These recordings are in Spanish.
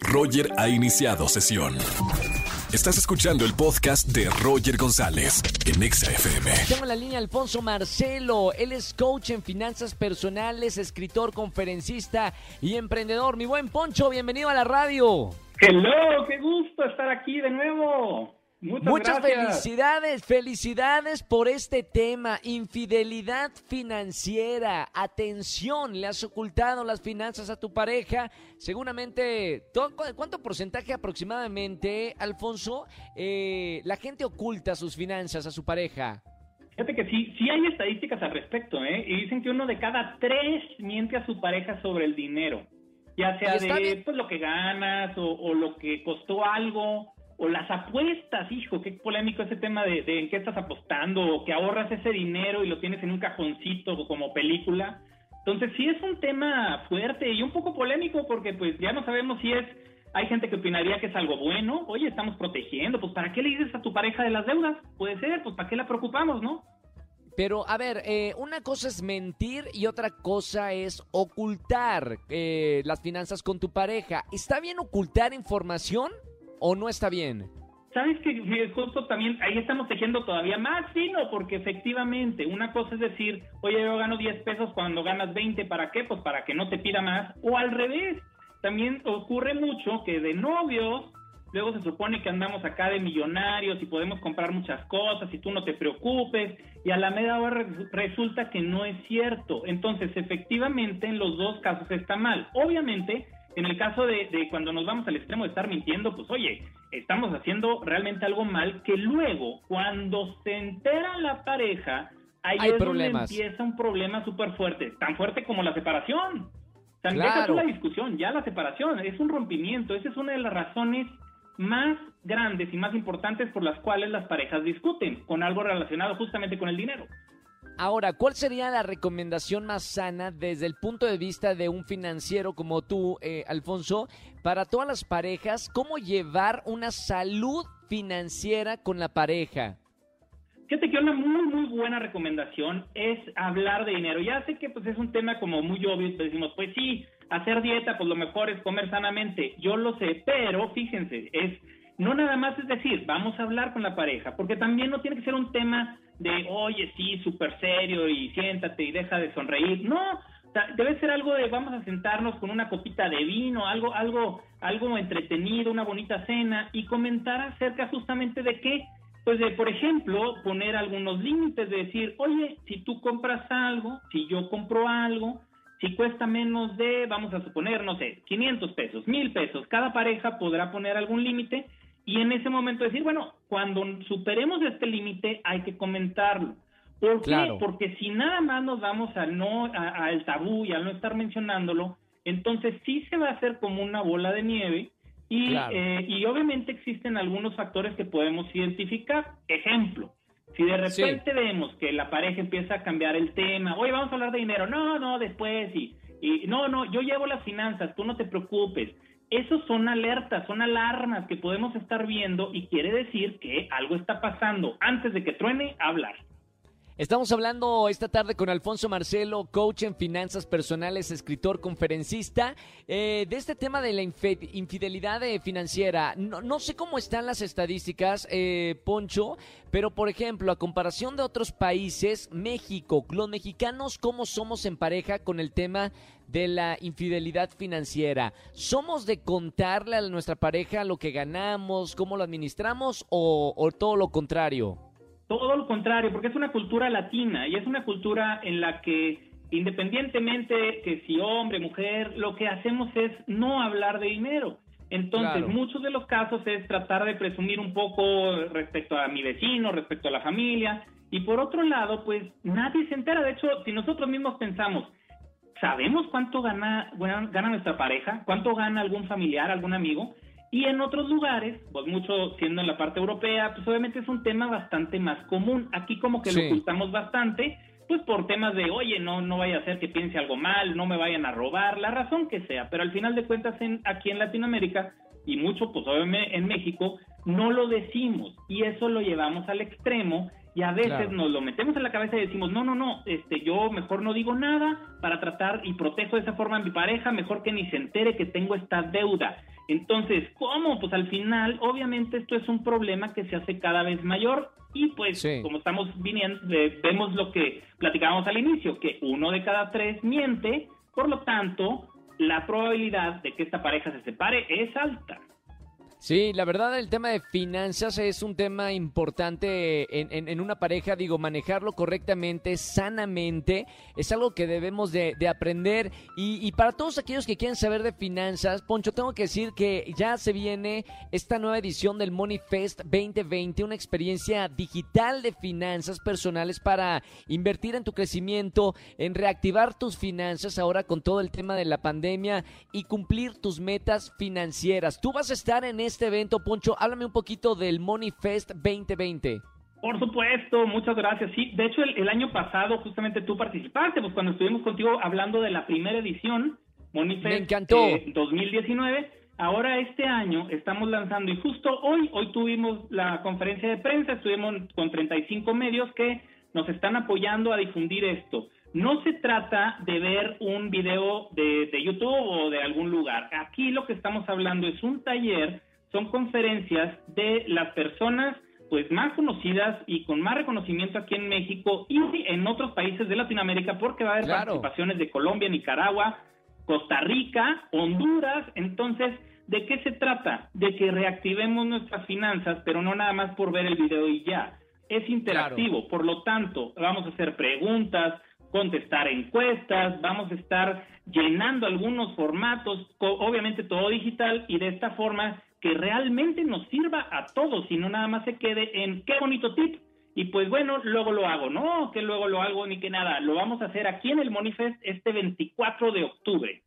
Roger ha iniciado sesión. Estás escuchando el podcast de Roger González en Exa FM. Tengo en la línea Alfonso Marcelo. Él es coach en finanzas personales, escritor, conferencista y emprendedor. Mi buen Poncho, bienvenido a la radio. Hello, qué gusto estar aquí de nuevo. Muchas, felicidades, felicidades por este tema, infidelidad financiera. Atención, le has ocultado las finanzas a tu pareja. Seguramente, ¿cuánto porcentaje aproximadamente, Alfonso, eh, la gente oculta sus finanzas a su pareja? Fíjate que sí, sí hay estadísticas al respecto, ¿eh? Y dicen que uno de cada tres miente a su pareja sobre el dinero. Ya sea de pues, lo que ganas o, o lo que costó algo o las apuestas, hijo, qué polémico ese tema de, en qué estás apostando, o que ahorras ese dinero y lo tienes en un cajoncito como película. Entonces sí es un tema fuerte y un poco polémico porque pues ya no sabemos si es, hay gente que opinaría que es algo bueno, oye, estamos protegiendo, pues ¿para qué le dices a tu pareja de las deudas? Puede ser, pues ¿para qué la preocupamos, no? Pero, a ver, eh, una cosa es mentir y otra cosa es ocultar eh, las finanzas con tu pareja. ¿Está bien ocultar información? O no está bien? Sabes que justo también ahí estamos tejiendo todavía más fino, porque efectivamente una cosa es decir, oye, yo gano 10 pesos cuando ganas 20, ¿para qué? Pues para que no te pida más. O al revés, también ocurre mucho que de novios, luego se supone que andamos acá de millonarios y podemos comprar muchas cosas y tú no te preocupes, y a la media hora resulta que no es cierto. Entonces, efectivamente, en los dos casos está mal. Obviamente, en el caso de, cuando nos vamos al extremo de estar mintiendo, pues oye, estamos haciendo realmente algo mal que luego, cuando se entera la pareja, ahí es donde empieza un problema súper fuerte, tan fuerte como la separación. Sea, claro. la discusión, ya la separación, es un rompimiento, esa es una de las razones más grandes y más importantes por las cuales las parejas discuten, con algo relacionado justamente con el dinero. Ahora, ¿cuál sería la recomendación más sana desde el punto de vista de un financiero como tú, eh, Alfonso, para todas las parejas? ¿Cómo llevar una salud financiera con la pareja? Fíjate que una muy, muy buena recomendación es hablar de dinero. Ya sé que pues es un tema como muy obvio, decimos, pues sí, hacer dieta, pues lo mejor es comer sanamente. Yo lo sé, pero fíjense, es no nada más es decir, vamos a hablar con la pareja, porque también no tiene que ser un tema de, oye, sí, súper serio y siéntate y deja de sonreír. No, debe ser algo de vamos a sentarnos con una copita de vino, algo, algo, algo entretenido, una bonita cena y comentar acerca justamente de qué, pues de, por ejemplo, poner algunos límites, de decir, oye, si tú compras algo, si yo compro algo, si cuesta menos de, vamos a suponer, no sé, 500 pesos, 1000 pesos, cada pareja podrá poner algún límite y en ese momento decir, bueno, cuando superemos este límite hay que comentarlo. ¿Por qué? Porque si nada más nos vamos a no al tabú y a no estar mencionándolo, entonces sí se va a hacer como una bola de nieve y, eh, y obviamente existen algunos factores que podemos identificar. Ejemplo, si de repente vemos que la pareja empieza a cambiar el tema, oye, vamos a hablar de dinero, no, no, después, y, y no, no, yo llevo las finanzas, tú no te preocupes esos son alertas, son alarmas que podemos estar viendo y quiere decir que algo está pasando. Antes de que truene, hablar. Estamos hablando esta tarde con Alfonso Marcelo, coach en finanzas personales, escritor, conferencista, eh, de este tema de la infidelidad eh, financiera. No, sé cómo están las estadísticas, eh, Poncho, pero por ejemplo, a comparación de otros países, México, los mexicanos, ¿cómo somos en pareja con el tema de la infidelidad financiera? ¿Somos de contarle a nuestra pareja lo que ganamos, cómo lo administramos o todo lo contrario? Todo lo contrario, porque es una cultura latina y es una cultura en la que independientemente que si hombre, mujer, lo que hacemos es no hablar de dinero. Entonces, muchos de los casos es tratar de presumir un poco respecto a mi vecino, respecto a la familia, y por otro lado, pues nadie se entera. De hecho, si nosotros mismos pensamos, ¿sabemos cuánto gana, gana nuestra pareja? ¿Cuánto gana algún familiar, algún amigo? Y en otros lugares, pues mucho siendo en la parte europea, pues obviamente es un tema bastante más común. Aquí como que lo ocultamos bastante, pues por temas de, oye, no, no vaya a ser que piense algo mal, no me vayan a robar, la razón que sea. Pero al final de cuentas, en, aquí en Latinoamérica, y mucho, pues obviamente en México, no lo decimos. Y eso lo llevamos al extremo y a veces nos lo metemos en la cabeza y decimos, no, no, no, este, yo mejor no digo nada para tratar y protejo de esa forma a mi pareja, mejor que ni se entere que tengo esta deuda. Entonces, ¿cómo? Pues al final, obviamente esto es un problema que se hace cada vez mayor y pues como estamos viniendo, vemos lo que platicábamos al inicio, que uno de cada tres miente, por lo tanto, la probabilidad de que esta pareja se separe es alta. Sí, la verdad el tema de finanzas es un tema importante en, una pareja, digo, manejarlo correctamente, sanamente, es algo que debemos de, aprender y, para todos aquellos que quieren saber de finanzas, Poncho, tengo que decir que ya se viene esta nueva edición del Money Fest 2020, una experiencia digital de finanzas personales para invertir en tu crecimiento, en reactivar tus finanzas ahora con todo el tema de la pandemia y cumplir tus metas financieras. Tú vas a estar en evento, Poncho. Háblame un poquito del Money Fest 2020. Por supuesto, muchas gracias. Sí, de hecho el, año pasado justamente tú participaste, pues cuando estuvimos contigo hablando de la primera edición, Money Fest 2019. Eh, Ahora este año estamos lanzando y justo hoy, hoy tuvimos la conferencia de prensa, estuvimos con 35 medios que nos están apoyando a difundir esto. No se trata de ver un video de, de YouTube o de algún lugar. Aquí lo que estamos hablando es un taller son conferencias de las personas pues más conocidas y con más reconocimiento aquí en México y en otros países de Latinoamérica porque va a haber participaciones de Colombia, Nicaragua, Costa Rica, Honduras, entonces ¿de qué se trata? De que reactivemos nuestras finanzas, pero no nada más por ver el video y ya. Es interactivo, por lo tanto, vamos a hacer preguntas, contestar encuestas, vamos a estar llenando algunos formatos, obviamente todo digital y de esta forma que realmente nos sirva a todos y no nada más se quede en qué bonito tip y pues bueno, luego lo hago. No, que luego lo hago ni que nada. Lo vamos a hacer aquí en el Monifest este 24 de octubre.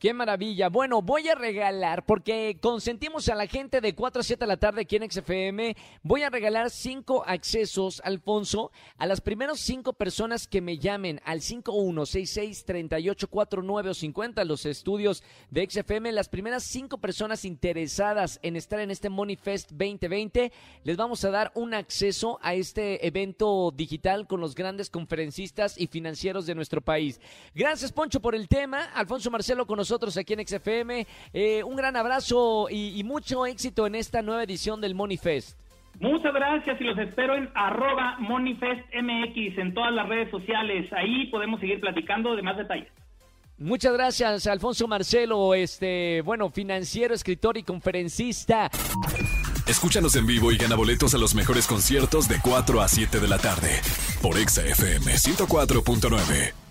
Qué maravilla. Bueno, voy a regalar, porque consentimos a la gente de 4 a 7 de la tarde aquí en XFM. Voy a regalar cinco accesos, Alfonso, a las primeras cinco personas que me llamen al 5166-3849 o 50, los estudios de XFM. Las primeras cinco personas interesadas en estar en este Money Fest 2020, les vamos a dar un acceso a este evento digital con los grandes conferencistas y financieros de nuestro país. Gracias, Poncho, por el tema. Alfonso Marcelo con nosotros nosotros aquí en XFM. Eh, un gran abrazo y, mucho éxito en esta nueva edición del Money Fest. Muchas gracias y los espero en arroba MoneyFestMX en todas las redes sociales. Ahí podemos seguir platicando de más detalles. Muchas gracias, Alfonso Marcelo, este, bueno, financiero, escritor y conferencista. Escúchanos en vivo y gana boletos a los mejores conciertos de 4 a 7 de la tarde por XFM 104.9.